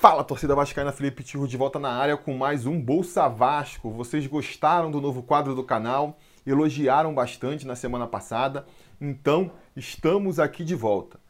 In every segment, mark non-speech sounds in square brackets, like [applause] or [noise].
Fala, torcida vascaína, Felipe Tirro de volta na área com mais um Bolsa Vasco. Vocês gostaram do novo quadro do canal, elogiaram bastante na semana passada, então estamos aqui de volta.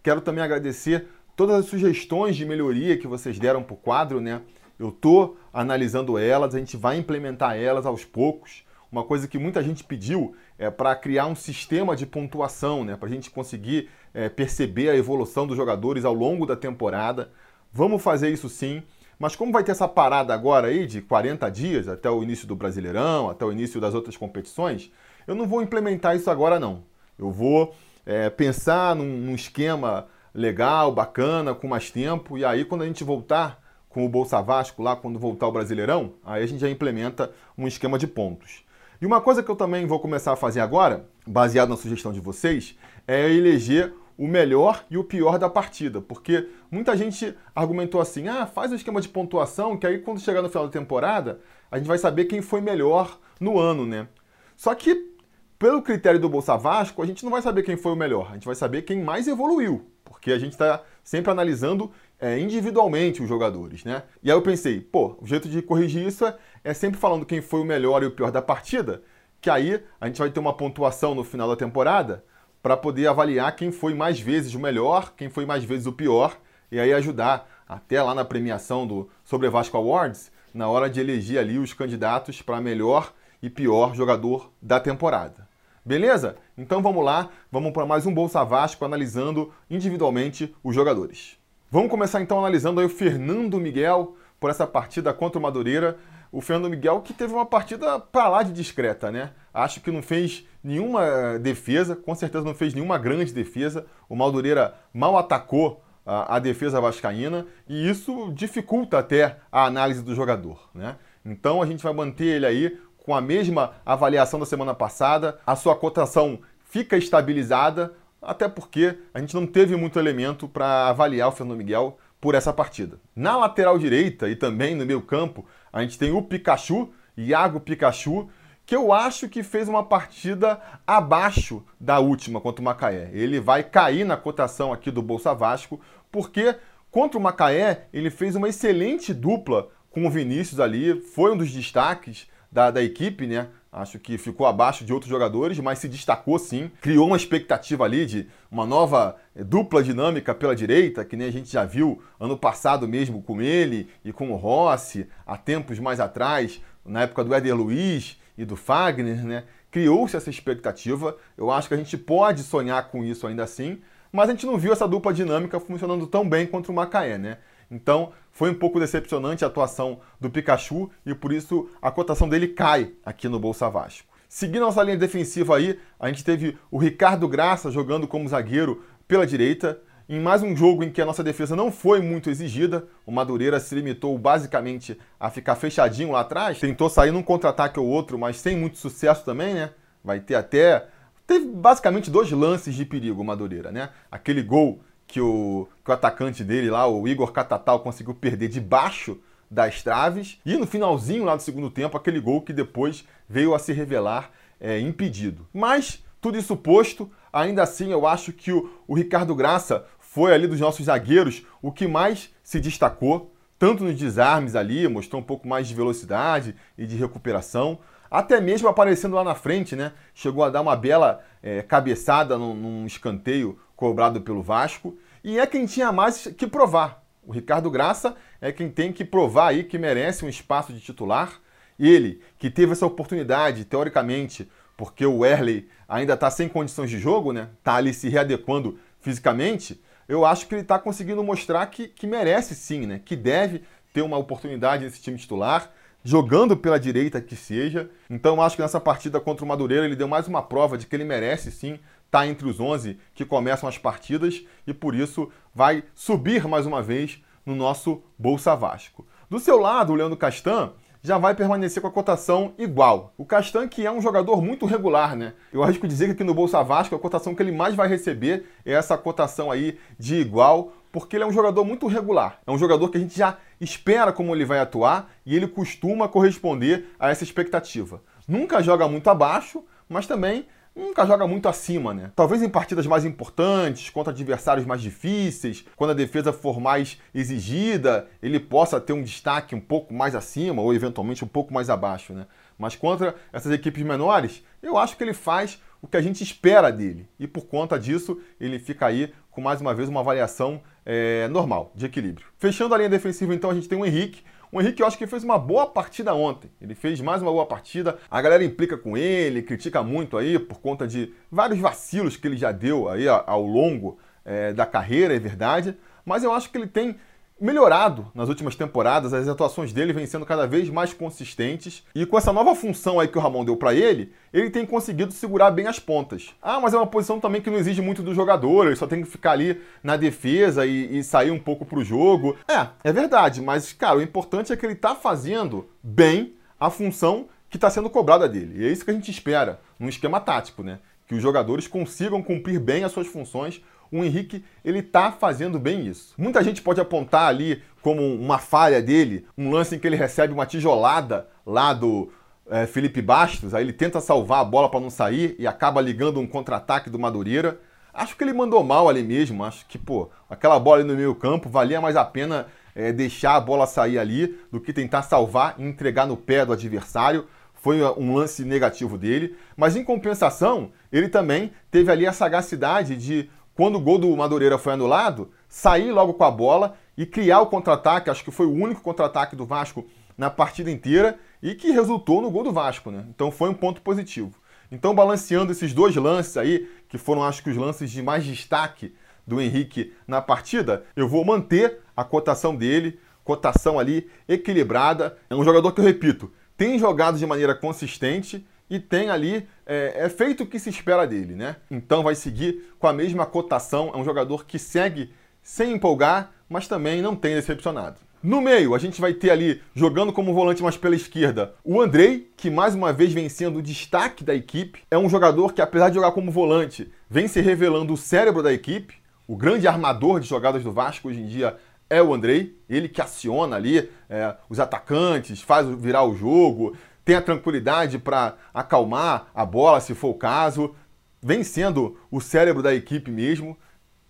Quero também agradecer todas as sugestões de melhoria que vocês deram para o quadro, né? Eu tô analisando elas, a gente vai implementar elas aos poucos. Uma coisa que muita gente pediu é para criar um sistema de pontuação, né? Para a gente conseguir é, perceber a evolução dos jogadores ao longo da temporada. Vamos fazer isso sim. Mas como vai ter essa parada agora aí de 40 dias até o início do Brasileirão, até o início das outras competições, eu não vou implementar isso agora não. Eu vou é, pensar num, num esquema legal, bacana, com mais tempo, e aí quando a gente voltar com o Bolsa Vasco lá, quando voltar o Brasileirão, aí a gente já implementa um esquema de pontos. E uma coisa que eu também vou começar a fazer agora, baseado na sugestão de vocês, é eleger o melhor e o pior da partida, porque muita gente argumentou assim: ah, faz um esquema de pontuação, que aí quando chegar no final da temporada, a gente vai saber quem foi melhor no ano, né? Só que, pelo critério do Bolsa Vasco, a gente não vai saber quem foi o melhor, a gente vai saber quem mais evoluiu, porque a gente está sempre analisando é, individualmente os jogadores, né? E aí eu pensei, pô, o jeito de corrigir isso é, é sempre falando quem foi o melhor e o pior da partida, que aí a gente vai ter uma pontuação no final da temporada para poder avaliar quem foi mais vezes o melhor, quem foi mais vezes o pior, e aí ajudar até lá na premiação do Sobre Vasco Awards, na hora de eleger ali os candidatos para melhor e pior jogador da temporada. Beleza? Então vamos lá, vamos para mais um Bolsa Vasco analisando individualmente os jogadores. Vamos começar então analisando aí o Fernando Miguel por essa partida contra o Madureira. O Fernando Miguel que teve uma partida para lá de discreta, né? Acho que não fez nenhuma defesa, com certeza não fez nenhuma grande defesa. O Madureira mal atacou a, a defesa vascaína e isso dificulta até a análise do jogador, né? Então a gente vai manter ele aí com a mesma avaliação da semana passada, a sua cotação fica estabilizada, até porque a gente não teve muito elemento para avaliar o Fernando Miguel por essa partida. Na lateral direita e também no meio campo, a gente tem o Pikachu, Iago Pikachu, que eu acho que fez uma partida abaixo da última contra o Macaé. Ele vai cair na cotação aqui do Bolsa Vasco, porque contra o Macaé ele fez uma excelente dupla com o Vinícius ali, foi um dos destaques da, da equipe, né? Acho que ficou abaixo de outros jogadores, mas se destacou sim. Criou uma expectativa ali de uma nova eh, dupla dinâmica pela direita, que nem a gente já viu ano passado mesmo com ele e com o Rossi, há tempos mais atrás, na época do Éder Luiz e do Fagner, né? Criou-se essa expectativa. Eu acho que a gente pode sonhar com isso ainda assim, mas a gente não viu essa dupla dinâmica funcionando tão bem contra o Macaé, né? Então, foi um pouco decepcionante a atuação do Pikachu e por isso a cotação dele cai aqui no Bolsa Vasco. Seguindo nossa linha defensiva aí, a gente teve o Ricardo Graça jogando como zagueiro pela direita. Em mais um jogo em que a nossa defesa não foi muito exigida, o Madureira se limitou basicamente a ficar fechadinho lá atrás, tentou sair num contra-ataque ou outro, mas sem muito sucesso também, né? Vai ter até. Teve basicamente dois lances de perigo o Madureira, né? Aquele gol que o, que o atacante dele lá, o Igor Catatal, conseguiu perder debaixo das traves. E no finalzinho lá do segundo tempo, aquele gol que depois veio a se revelar é, impedido. Mas, tudo isso posto, ainda assim eu acho que o, o Ricardo Graça foi ali dos nossos zagueiros o que mais se destacou, tanto nos desarmes ali, mostrou um pouco mais de velocidade e de recuperação, até mesmo aparecendo lá na frente, né? Chegou a dar uma bela é, cabeçada num, num escanteio cobrado pelo Vasco, e é quem tinha mais que provar. O Ricardo Graça é quem tem que provar aí que merece um espaço de titular. Ele, que teve essa oportunidade, teoricamente, porque o Erley ainda está sem condições de jogo, né? Está ali se readequando fisicamente. Eu acho que ele está conseguindo mostrar que, que merece sim, né? Que deve ter uma oportunidade nesse time titular, jogando pela direita que seja. Então acho que nessa partida contra o Madureira ele deu mais uma prova de que ele merece sim está entre os 11 que começam as partidas e por isso vai subir mais uma vez no nosso Bolsa Vasco. Do seu lado, o Leandro Castan já vai permanecer com a cotação igual. O Castan, que é um jogador muito regular, né? Eu que dizer que aqui no Bolsa Vasco a cotação que ele mais vai receber é essa cotação aí de igual, porque ele é um jogador muito regular. É um jogador que a gente já espera como ele vai atuar e ele costuma corresponder a essa expectativa. Nunca joga muito abaixo, mas também nunca joga muito acima, né? Talvez em partidas mais importantes, contra adversários mais difíceis, quando a defesa for mais exigida, ele possa ter um destaque um pouco mais acima ou eventualmente um pouco mais abaixo, né? Mas contra essas equipes menores, eu acho que ele faz o que a gente espera dele. E por conta disso, ele fica aí com mais uma vez uma avaliação é, normal, de equilíbrio. Fechando a linha defensiva, então, a gente tem o Henrique. O Henrique, eu acho que fez uma boa partida ontem. Ele fez mais uma boa partida. A galera implica com ele, critica muito aí por conta de vários vacilos que ele já deu aí ao longo é, da carreira, é verdade. Mas eu acho que ele tem melhorado nas últimas temporadas, as atuações dele vêm sendo cada vez mais consistentes e com essa nova função aí que o Ramon deu para ele, ele tem conseguido segurar bem as pontas. Ah, mas é uma posição também que não exige muito do jogador, ele só tem que ficar ali na defesa e, e sair um pouco pro jogo. É, é verdade, mas cara, o importante é que ele tá fazendo bem a função que está sendo cobrada dele. E é isso que a gente espera num esquema tático, né? Que os jogadores consigam cumprir bem as suas funções o Henrique ele está fazendo bem isso. Muita gente pode apontar ali como uma falha dele, um lance em que ele recebe uma tijolada lá do é, Felipe Bastos, aí ele tenta salvar a bola para não sair e acaba ligando um contra-ataque do Madureira. Acho que ele mandou mal ali mesmo, acho que, pô, aquela bola ali no meio campo valia mais a pena é, deixar a bola sair ali do que tentar salvar e entregar no pé do adversário. Foi um lance negativo dele, mas em compensação, ele também teve ali a sagacidade de quando o gol do Madureira foi anulado, sair logo com a bola e criar o contra-ataque. Acho que foi o único contra-ataque do Vasco na partida inteira e que resultou no gol do Vasco, né? Então foi um ponto positivo. Então, balanceando esses dois lances aí, que foram acho que os lances de mais destaque do Henrique na partida, eu vou manter a cotação dele, cotação ali equilibrada. É um jogador que eu repito, tem jogado de maneira consistente e tem ali é, é, feito o que se espera dele, né? Então vai seguir com a mesma cotação. É um jogador que segue sem empolgar, mas também não tem decepcionado. No meio, a gente vai ter ali, jogando como volante mais pela esquerda, o Andrei, que mais uma vez vem sendo o destaque da equipe. É um jogador que, apesar de jogar como volante, vem se revelando o cérebro da equipe. O grande armador de jogadas do Vasco hoje em dia é o Andrei, ele que aciona ali é, os atacantes, faz virar o jogo, tem a tranquilidade para acalmar a bola, se for o caso, vem sendo o cérebro da equipe mesmo,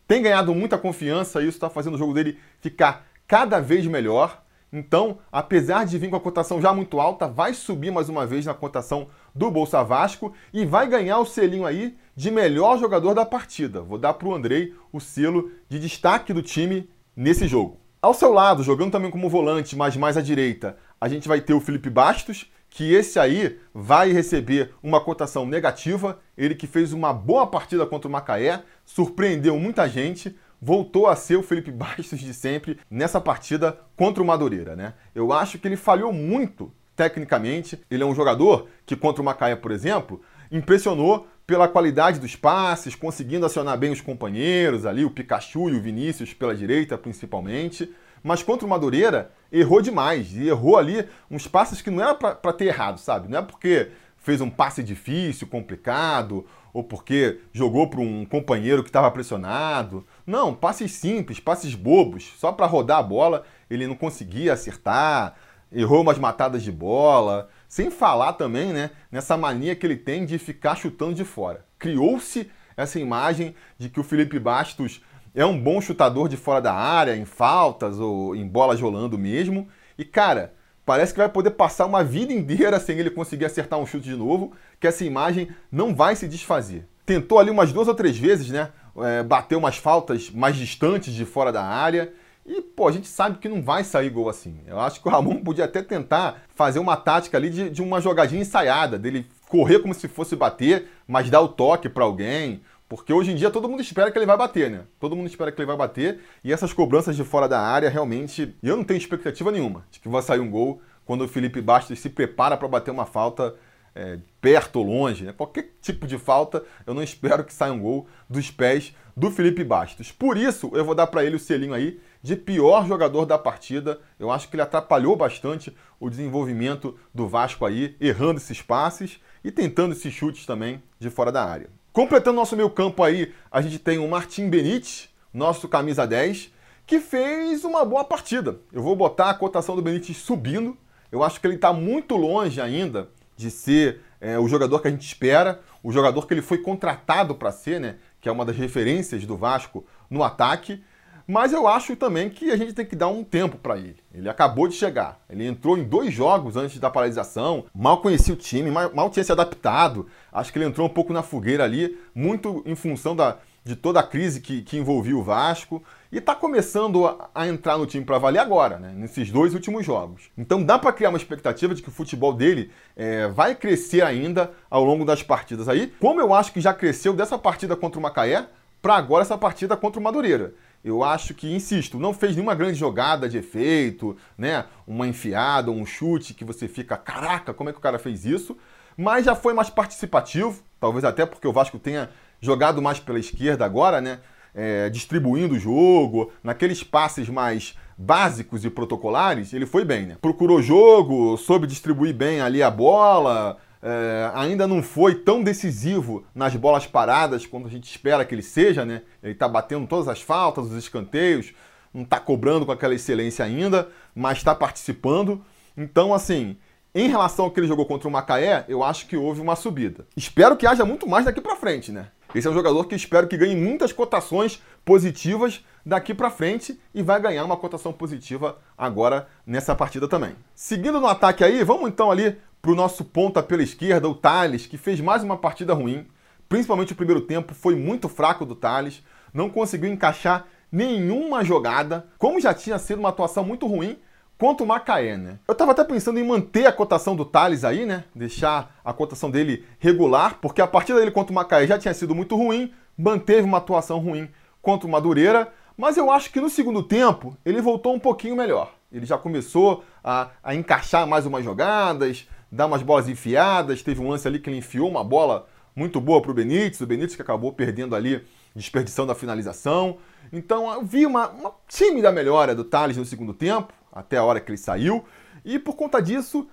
tem ganhado muita confiança, isso está fazendo o jogo dele ficar cada vez melhor. Então, apesar de vir com a cotação já muito alta, vai subir mais uma vez na cotação do Bolsa Vasco e vai ganhar o selinho aí de melhor jogador da partida. Vou dar para o Andrei o selo de destaque do time nesse jogo. Ao seu lado, jogando também como volante, mas mais à direita, a gente vai ter o Felipe Bastos, que esse aí vai receber uma cotação negativa. Ele que fez uma boa partida contra o Macaé, surpreendeu muita gente, voltou a ser o Felipe [laughs] Bastos de sempre nessa partida contra o Madureira, né? Eu acho que ele falhou muito tecnicamente. Ele é um jogador que contra o Macaé, por exemplo, impressionou pela qualidade dos passes, conseguindo acionar bem os companheiros ali, o Pikachu e o Vinícius pela direita principalmente. Mas contra o Madureira, errou demais. E errou ali uns passes que não era para ter errado, sabe? Não é porque fez um passe difícil, complicado, ou porque jogou para um companheiro que estava pressionado. Não, passes simples, passes bobos, só para rodar a bola, ele não conseguia acertar, errou umas matadas de bola. Sem falar também, né, nessa mania que ele tem de ficar chutando de fora. Criou-se essa imagem de que o Felipe Bastos é um bom chutador de fora da área, em faltas ou em bolas rolando mesmo. E cara, parece que vai poder passar uma vida inteira sem ele conseguir acertar um chute de novo, que essa imagem não vai se desfazer. Tentou ali umas duas ou três vezes, né? É, bateu umas faltas mais distantes de fora da área. E, pô, a gente sabe que não vai sair gol assim. Eu acho que o Ramon podia até tentar fazer uma tática ali de, de uma jogadinha ensaiada, dele correr como se fosse bater, mas dar o toque para alguém, porque hoje em dia todo mundo espera que ele vai bater, né? Todo mundo espera que ele vai bater. E essas cobranças de fora da área, realmente, eu não tenho expectativa nenhuma de que vai sair um gol quando o Felipe Bastos se prepara para bater uma falta é, perto ou longe. Né? Qualquer tipo de falta, eu não espero que saia um gol dos pés do Felipe Bastos. Por isso, eu vou dar para ele o selinho aí de pior jogador da partida. Eu acho que ele atrapalhou bastante o desenvolvimento do Vasco aí, errando esses passes e tentando esses chutes também de fora da área. Completando nosso meio campo aí, a gente tem o Martim Benítez, nosso camisa 10, que fez uma boa partida. Eu vou botar a cotação do Benítez subindo. Eu acho que ele está muito longe ainda de ser é, o jogador que a gente espera, o jogador que ele foi contratado para ser, né? Que é uma das referências do Vasco no ataque. Mas eu acho também que a gente tem que dar um tempo para ele. Ele acabou de chegar. Ele entrou em dois jogos antes da paralisação, mal conhecia o time, mal, tinha se adaptado. Acho que ele entrou um pouco na fogueira ali, muito em função da, de toda a crise que, que envolvia o Vasco. E está começando a, a, entrar no time para valer agora, né? nesses dois últimos jogos. Então dá para criar uma expectativa de que o futebol dele é, vai crescer ainda ao longo das partidas aí, como eu acho que já cresceu dessa partida contra o Macaé para agora essa partida contra o Madureira. Eu acho que, insisto, não fez nenhuma grande jogada de efeito, né? Uma enfiada, um chute que você fica, caraca, como é que o cara fez isso? Mas já foi mais participativo, talvez até porque o Vasco tenha jogado mais pela esquerda agora, né? É, distribuindo o jogo, naqueles passes mais básicos e protocolares, ele foi bem, né? Procurou jogo, soube distribuir bem ali a bola, é, ainda não foi tão decisivo nas bolas paradas quanto a gente espera que ele seja, né? Ele está batendo todas as faltas, os escanteios, não está cobrando com aquela excelência ainda, mas está participando. Então, assim, em relação ao que ele jogou contra o Macaé, eu acho que houve uma subida. Espero que haja muito mais daqui para frente, né? Esse é um jogador que espero que ganhe muitas cotações positivas daqui para frente e vai ganhar uma cotação positiva agora nessa partida também. Seguindo no ataque aí, vamos então ali para o nosso ponta pela esquerda, o Thales, que fez mais uma partida ruim. Principalmente o primeiro tempo foi muito fraco do Thales, não conseguiu encaixar nenhuma jogada, como já tinha sido uma atuação muito ruim contra o Macaé, né? Eu estava até pensando em manter a cotação do Thales aí, né? Deixar a cotação dele regular, porque a partida dele contra o Macaé já tinha sido muito ruim, manteve uma atuação ruim contra o Madureira, mas eu acho que no segundo tempo ele voltou um pouquinho melhor. Ele já começou a, a encaixar mais umas jogadas, dar umas bolas enfiadas. Teve um lance ali que ele enfiou uma bola muito boa para o Benítez, o Benítez que acabou perdendo ali, desperdiçando a finalização. Então eu vi uma, uma tímida melhora do Thales no segundo tempo, até a hora que ele saiu, e por conta disso,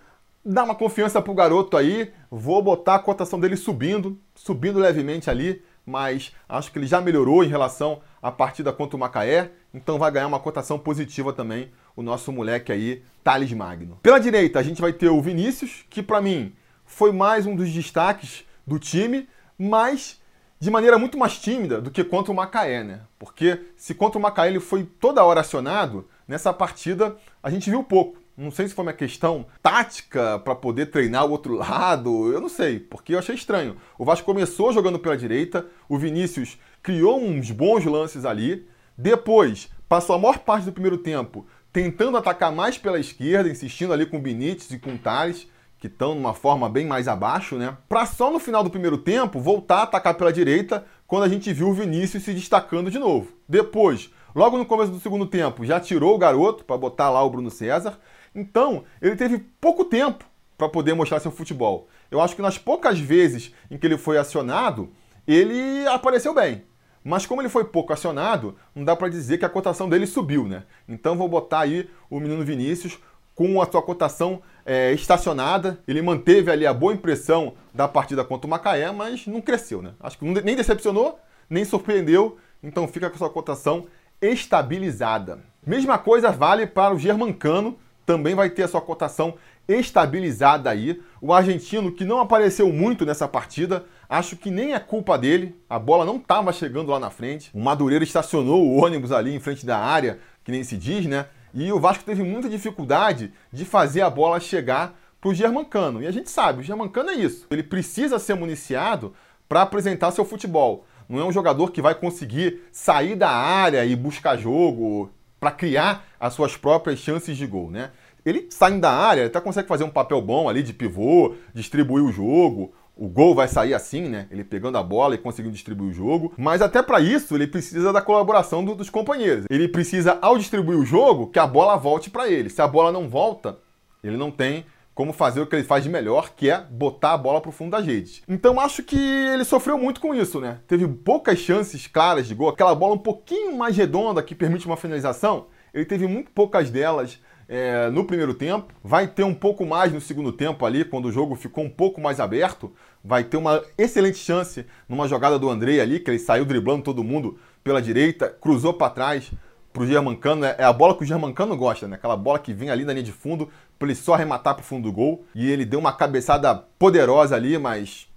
dá uma confiança pro garoto aí. Vou botar a cotação dele subindo, subindo levemente ali, mas acho que ele já melhorou em relação à partida contra o Macaé, então vai ganhar uma cotação positiva também o nosso moleque aí, Thales Magno. Pela direita, a gente vai ter o Vinícius, que para mim foi mais um dos destaques do time, mas de maneira muito mais tímida do que contra o Macaé, né? Porque se contra o Macaé ele foi toda hora acionado, nessa partida a gente viu pouco. Não sei se foi uma questão tática para poder treinar o outro lado, eu não sei, porque eu achei estranho. O Vasco começou jogando pela direita, o Vinícius criou uns bons lances ali, depois passou a maior parte do primeiro tempo tentando atacar mais pela esquerda, insistindo ali com Benítez e com o Thales, que estão numa forma bem mais abaixo, né? Para só no final do primeiro tempo voltar a atacar pela direita, quando a gente viu o Vinícius se destacando de novo. Depois, logo no começo do segundo tempo, já tirou o garoto para botar lá o Bruno César. Então, ele teve pouco tempo para poder mostrar seu futebol. Eu acho que nas poucas vezes em que ele foi acionado, ele apareceu bem. Mas como ele foi pouco acionado, não dá para dizer que a cotação dele subiu, né? Então vou botar aí o menino Vinícius com a sua cotação é, estacionada. Ele manteve ali a boa impressão da partida contra o Macaé, mas não cresceu, né? Acho que nem decepcionou, nem surpreendeu. Então fica com a sua cotação estabilizada. Mesma coisa vale para o Germancano, também vai ter a sua cotação estabilizada aí. O argentino que não apareceu muito nessa partida, acho que nem é culpa dele. A bola não estava chegando lá na frente. O Madureira estacionou o ônibus ali em frente da área, que nem se diz, né? E o Vasco teve muita dificuldade de fazer a bola chegar para o Germancano. E a gente sabe, o Germancano é isso. Ele precisa ser municiado para apresentar seu futebol. Não é um jogador que vai conseguir sair da área e buscar jogo para criar as suas próprias chances de gol, né? ele saindo da área, até consegue fazer um papel bom ali de pivô, distribuir o jogo. O gol vai sair assim, né? Ele pegando a bola e conseguindo distribuir o jogo. Mas até para isso, ele precisa da colaboração do, dos companheiros. Ele precisa, ao distribuir o jogo, que a bola volte para ele. Se a bola não volta, ele não tem como fazer o que ele faz de melhor, que é botar a bola pro fundo da rede. Então acho que ele sofreu muito com isso, né? Teve poucas chances claras de gol, aquela bola um pouquinho mais redonda que permite uma finalização, ele teve muito poucas delas é, no primeiro tempo, vai ter um pouco mais no segundo tempo ali, quando o jogo ficou um pouco mais aberto, vai ter uma excelente chance numa jogada do Andrei ali, que ele saiu driblando todo mundo pela direita, cruzou para trás pro Germancano, é, é a bola que o Germancano gosta, né? Aquela bola que vem ali na linha de fundo, para ele só arrematar pro fundo do gol. E ele deu uma cabeçada poderosa ali, mas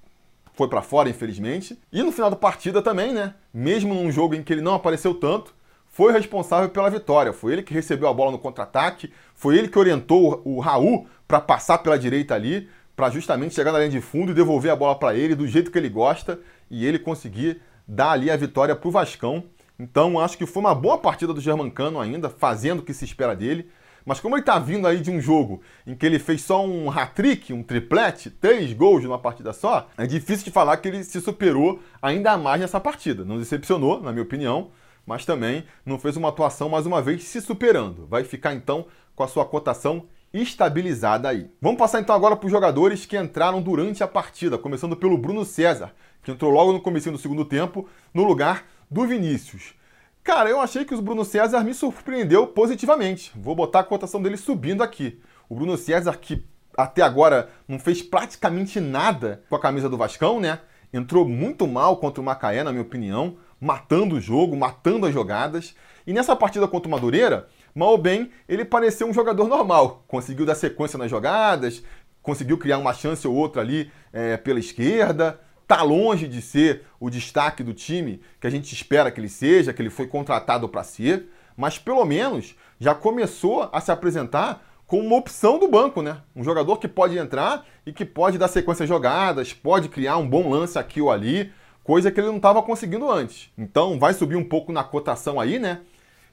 foi para fora, infelizmente. E no final da partida também, né? Mesmo num jogo em que ele não apareceu tanto, foi responsável pela vitória. Foi ele que recebeu a bola no contra-ataque, foi ele que orientou o Raul para passar pela direita ali, para justamente chegar na linha de fundo e devolver a bola para ele do jeito que ele gosta e ele conseguir dar ali a vitória para o Vascão. Então acho que foi uma boa partida do Germancano ainda, fazendo o que se espera dele. Mas como ele está vindo aí de um jogo em que ele fez só um hat-trick, um triplete, três gols numa partida só, é difícil de falar que ele se superou ainda mais nessa partida. Não decepcionou, na minha opinião, mas também não fez uma atuação mais uma vez se superando. Vai ficar então com a sua cotação estabilizada aí. Vamos passar então agora para os jogadores que entraram durante a partida, começando pelo Bruno César, que entrou logo no começo do segundo tempo, no lugar do Vinícius. Cara, eu achei que o Bruno César me surpreendeu positivamente. Vou botar a cotação dele subindo aqui. O Bruno César, que até agora não fez praticamente nada com a camisa do Vascão, né? Entrou muito mal contra o Macaé, na minha opinião, matando o jogo, matando as jogadas. E nessa partida contra o Madureira, mal ou bem, ele pareceu um jogador normal. Conseguiu dar sequência nas jogadas, conseguiu criar uma chance ou outra ali é, pela esquerda está longe de ser o destaque do time que a gente espera que ele seja, que ele foi contratado para ser, mas pelo menos já começou a se apresentar como uma opção do banco, né? Um jogador que pode entrar e que pode dar sequência jogadas, pode criar um bom lance aqui ou ali, coisa que ele não estava conseguindo antes. Então vai subir um pouco na cotação aí, né?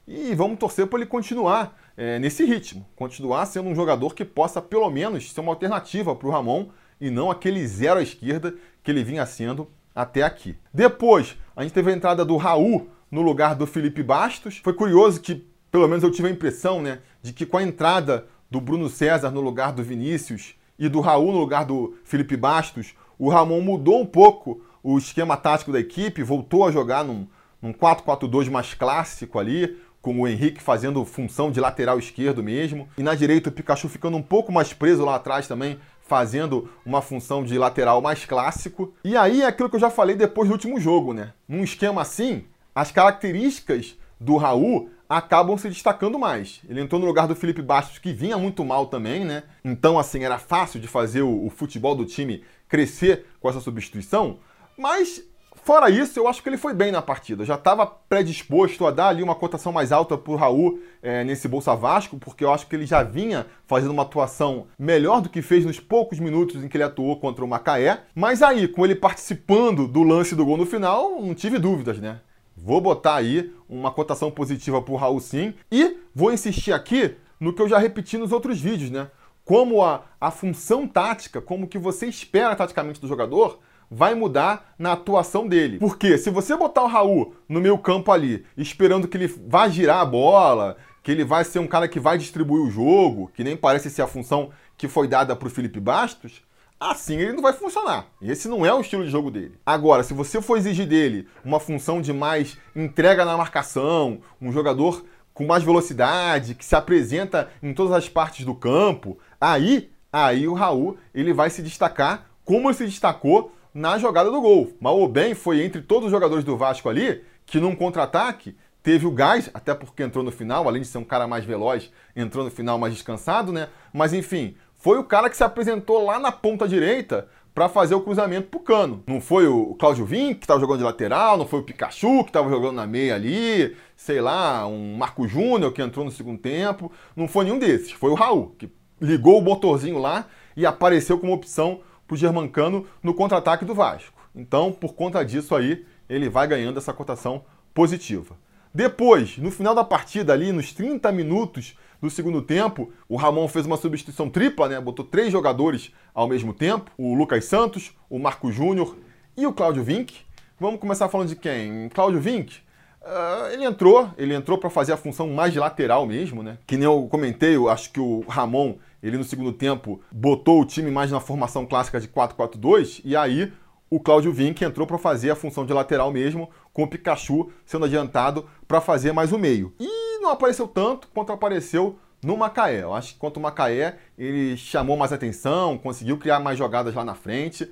E vamos torcer para ele continuar é, nesse ritmo, continuar sendo um jogador que possa pelo menos ser uma alternativa para o Ramon e não aquele zero à esquerda que ele vinha sendo até aqui. Depois, a gente teve a entrada do Raul no lugar do Felipe Bastos. Foi curioso que, pelo menos eu tive a impressão, né, de que com a entrada do Bruno César no lugar do Vinícius e do Raul no lugar do Felipe Bastos, o Ramon mudou um pouco o esquema tático da equipe, voltou a jogar num, num 4-4-2 mais clássico ali, com o Henrique fazendo função de lateral esquerdo mesmo. E na direita o Pikachu ficando um pouco mais preso lá atrás também, fazendo uma função de lateral mais clássico. E aí é aquilo que eu já falei depois do último jogo, né? Num esquema assim, as características do Raul acabam se destacando mais. Ele entrou no lugar do Felipe Bastos, que vinha muito mal também, né? Então, assim, era fácil de fazer o, o futebol do time crescer com essa substituição, mas Fora isso, eu acho que ele foi bem na partida. Já estava predisposto a dar ali uma cotação mais alta para o Raul é, nesse Bolsa Vasco, porque eu acho que ele já vinha fazendo uma atuação melhor do que fez nos poucos minutos em que ele atuou contra o Macaé. Mas aí, com ele participando do lance do gol no final, não tive dúvidas, né? Vou botar aí uma cotação positiva para o Raul sim. E vou insistir aqui no que eu já repeti nos outros vídeos, né? Como a, a função tática, como que você espera taticamente do jogador, vai mudar na atuação dele. Porque se você botar o Raul no meio campo ali, esperando que ele vá girar a bola, que ele vai ser um cara que vai distribuir o jogo, que nem parece ser a função que foi dada para o Felipe Bastos, assim ele não vai funcionar. Esse não é o estilo de jogo dele. Agora, se você for exigir dele uma função de mais entrega na marcação, um jogador com mais velocidade, que se apresenta em todas as partes do campo, aí, aí o Raul ele vai se destacar como ele se destacou na jogada do gol. Mal ou bem foi entre todos os jogadores do Vasco ali que num contra-ataque teve o gás, até porque entrou no final, além de ser um cara mais veloz, entrou no final mais descansado, né? Mas enfim, foi o cara que se apresentou lá na ponta direita para fazer o cruzamento pro cano. Não foi o Cláudio Vim, que estava jogando de lateral, não foi o Pikachu, que estava jogando na meia ali, sei lá, um Marco Júnior, que entrou no segundo tempo. Não foi nenhum desses. Foi o Raul, que ligou o motorzinho lá e apareceu como opção para o Germancano no contra-ataque do Vasco. Então, por conta disso aí, ele vai ganhando essa cotação positiva. Depois, no final da partida ali, nos 30 minutos do segundo tempo, o Ramon fez uma substituição tripla, né? Botou três jogadores ao mesmo tempo: o Lucas Santos, o Marco Júnior e o Cláudio Vinck. Vamos começar falando de quem? Cláudio Vinck. Uh, ele entrou, ele entrou para fazer a função mais lateral mesmo, né? Que nem eu comentei, eu acho que o Ramon ele no segundo tempo botou o time mais na formação clássica de 4-4-2 e aí o Cláudio Vinck entrou para fazer a função de lateral mesmo, com o Pikachu sendo adiantado para fazer mais o meio. E não apareceu tanto quanto apareceu no Macaé. Eu acho que quanto o Macaé, ele chamou mais atenção, conseguiu criar mais jogadas lá na frente.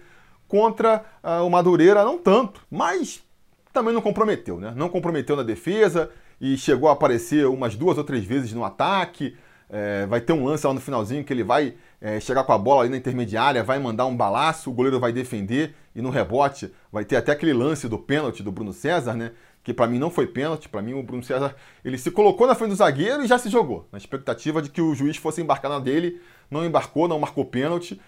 Contra uh, o Madureira, não tanto, mas também não comprometeu, né? Não comprometeu na defesa e chegou a aparecer umas duas ou três vezes no ataque. É, vai ter um lance lá no finalzinho que ele vai é, chegar com a bola ali na intermediária, vai mandar um balaço, o goleiro vai defender e no rebote vai ter até aquele lance do pênalti do Bruno César, né? Que para mim não foi pênalti, para mim o Bruno César ele se colocou na frente do zagueiro e já se jogou, na expectativa de que o juiz fosse embarcar na dele, não embarcou, não marcou pênalti.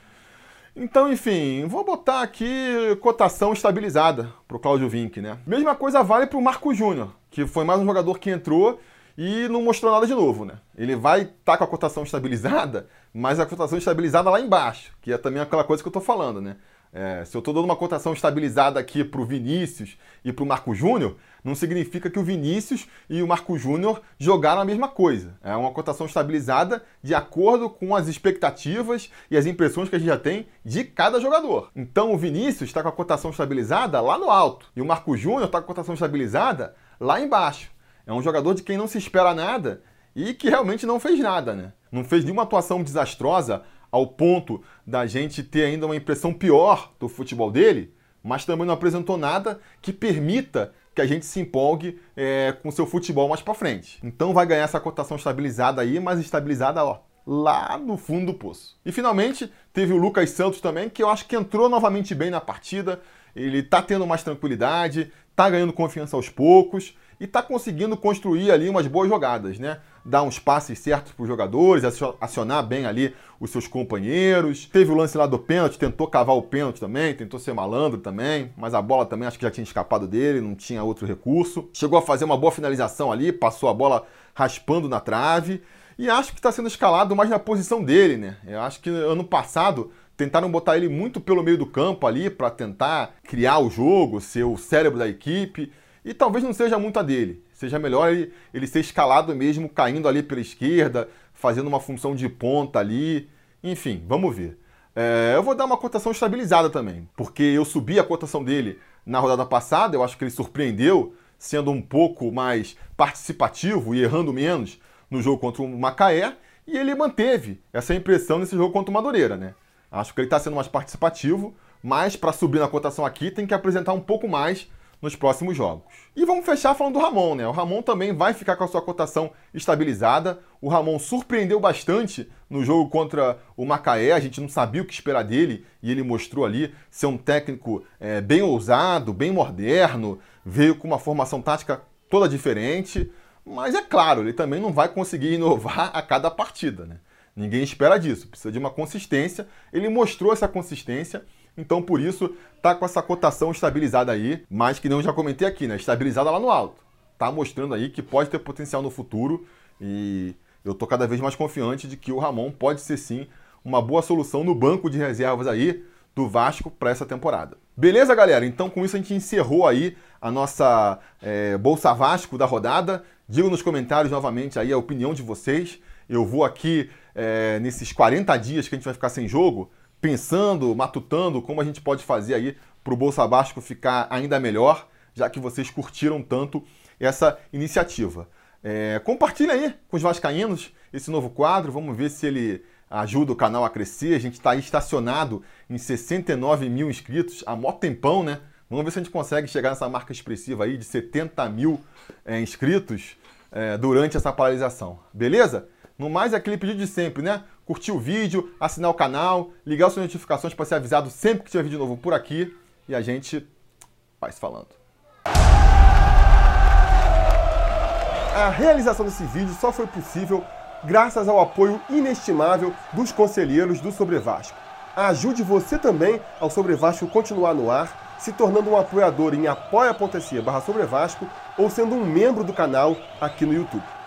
Então, enfim, vou botar aqui cotação estabilizada para o Cláudio Vinck, né? Mesma coisa vale para o Marco Júnior, que foi mais um jogador que entrou e não mostrou nada de novo, né? Ele vai estar tá com a cotação estabilizada, [laughs] mas a cotação estabilizada lá embaixo, que é também aquela coisa que eu estou falando, né? É, se eu estou dando uma cotação estabilizada aqui para o Vinícius e para o Marco Júnior, não significa que o Vinícius e o Marco Júnior jogaram a mesma coisa. É uma cotação estabilizada de acordo com as expectativas e as impressões que a gente já tem de cada jogador. Então o Vinícius está com a cotação estabilizada lá no alto e o Marco Júnior está com a cotação estabilizada lá embaixo. É um jogador de quem não se espera nada e que realmente não fez nada, né? Não fez nenhuma atuação desastrosa ao ponto da gente ter ainda uma impressão pior do futebol dele, mas também não apresentou nada que permita que a gente se empolgue é, com seu futebol mais para frente. Então vai ganhar essa cotação estabilizada aí, mas estabilizada ó, lá no fundo do poço. E finalmente teve o Lucas Santos também, que eu acho que entrou novamente bem na partida. Ele tá tendo mais tranquilidade, tá ganhando confiança aos poucos e está conseguindo construir ali umas boas jogadas, né? Dar uns passes certos para os jogadores, acionar bem ali os seus companheiros. Teve o lance lá do pênalti, tentou cavar o pênalti também, tentou ser malandro também, mas a bola também acho que já tinha escapado dele, não tinha outro recurso. Chegou a fazer uma boa finalização ali, passou a bola raspando na trave. E acho que está sendo escalado mais na posição dele, né? Eu acho que ano passado tentaram botar ele muito pelo meio do campo ali para tentar criar o jogo, ser o cérebro da equipe. E talvez não seja muito a dele. Seja melhor ele, ele ser escalado mesmo, caindo ali pela esquerda, fazendo uma função de ponta ali. Enfim, vamos ver. É, eu vou dar uma cotação estabilizada também, porque eu subi a cotação dele na rodada passada, eu acho que ele surpreendeu, sendo um pouco mais participativo e errando menos no jogo contra o Macaé, e ele manteve essa impressão nesse jogo contra o Madureira, né? Acho que ele está sendo mais participativo, mas para subir na cotação aqui tem que apresentar um pouco mais nos próximos jogos. E vamos fechar falando do Ramon, né? O Ramon também vai ficar com a sua cotação estabilizada. O Ramon surpreendeu bastante no jogo contra o Macaé, a gente não sabia o que esperar dele e ele mostrou ali ser um técnico é, bem ousado, bem moderno, veio com uma formação tática toda diferente. Mas é claro, ele também não vai conseguir inovar a cada partida, né? Ninguém espera disso, precisa de uma consistência. Ele mostrou essa consistência então, por isso, tá com essa cotação estabilizada aí, mas que não já comentei aqui, né? Estabilizada lá no alto. Tá mostrando aí que pode ter potencial no futuro e eu tô cada vez mais confiante de que o Ramon pode ser sim uma boa solução no banco de reservas aí do Vasco para essa temporada. Beleza, galera? Então, com isso a gente encerrou aí a nossa é, Bolsa Vasco da rodada. Digam nos comentários novamente aí a opinião de vocês. Eu vou aqui, é, nesses 40 dias que a gente vai ficar sem jogo, pensando, matutando como a gente pode fazer aí para o Bolsa Vasco ficar ainda melhor, já que vocês curtiram tanto essa iniciativa. É, compartilha aí com os vascaínos esse novo quadro, vamos ver se ele ajuda o canal a crescer. A gente está aí estacionado em 69 mil inscritos há mó tempão, né? Vamos ver se a gente consegue chegar nessa marca expressiva aí de 70 mil é, inscritos é, durante essa paralisação. Beleza? No mais, é aquele pedido de sempre, né? Curtir o vídeo, assinar o canal, ligar as suas notificações para ser avisado sempre que tiver vídeo novo por aqui. E a gente vai se falando. A realização desse vídeo só foi possível graças ao apoio inestimável dos conselheiros do Sobre Vasco. Ajude você também ao Sobre Vasco continuar no ar, se tornando um apoiador em apoia.se barra ou sendo um membro do canal aqui no YouTube.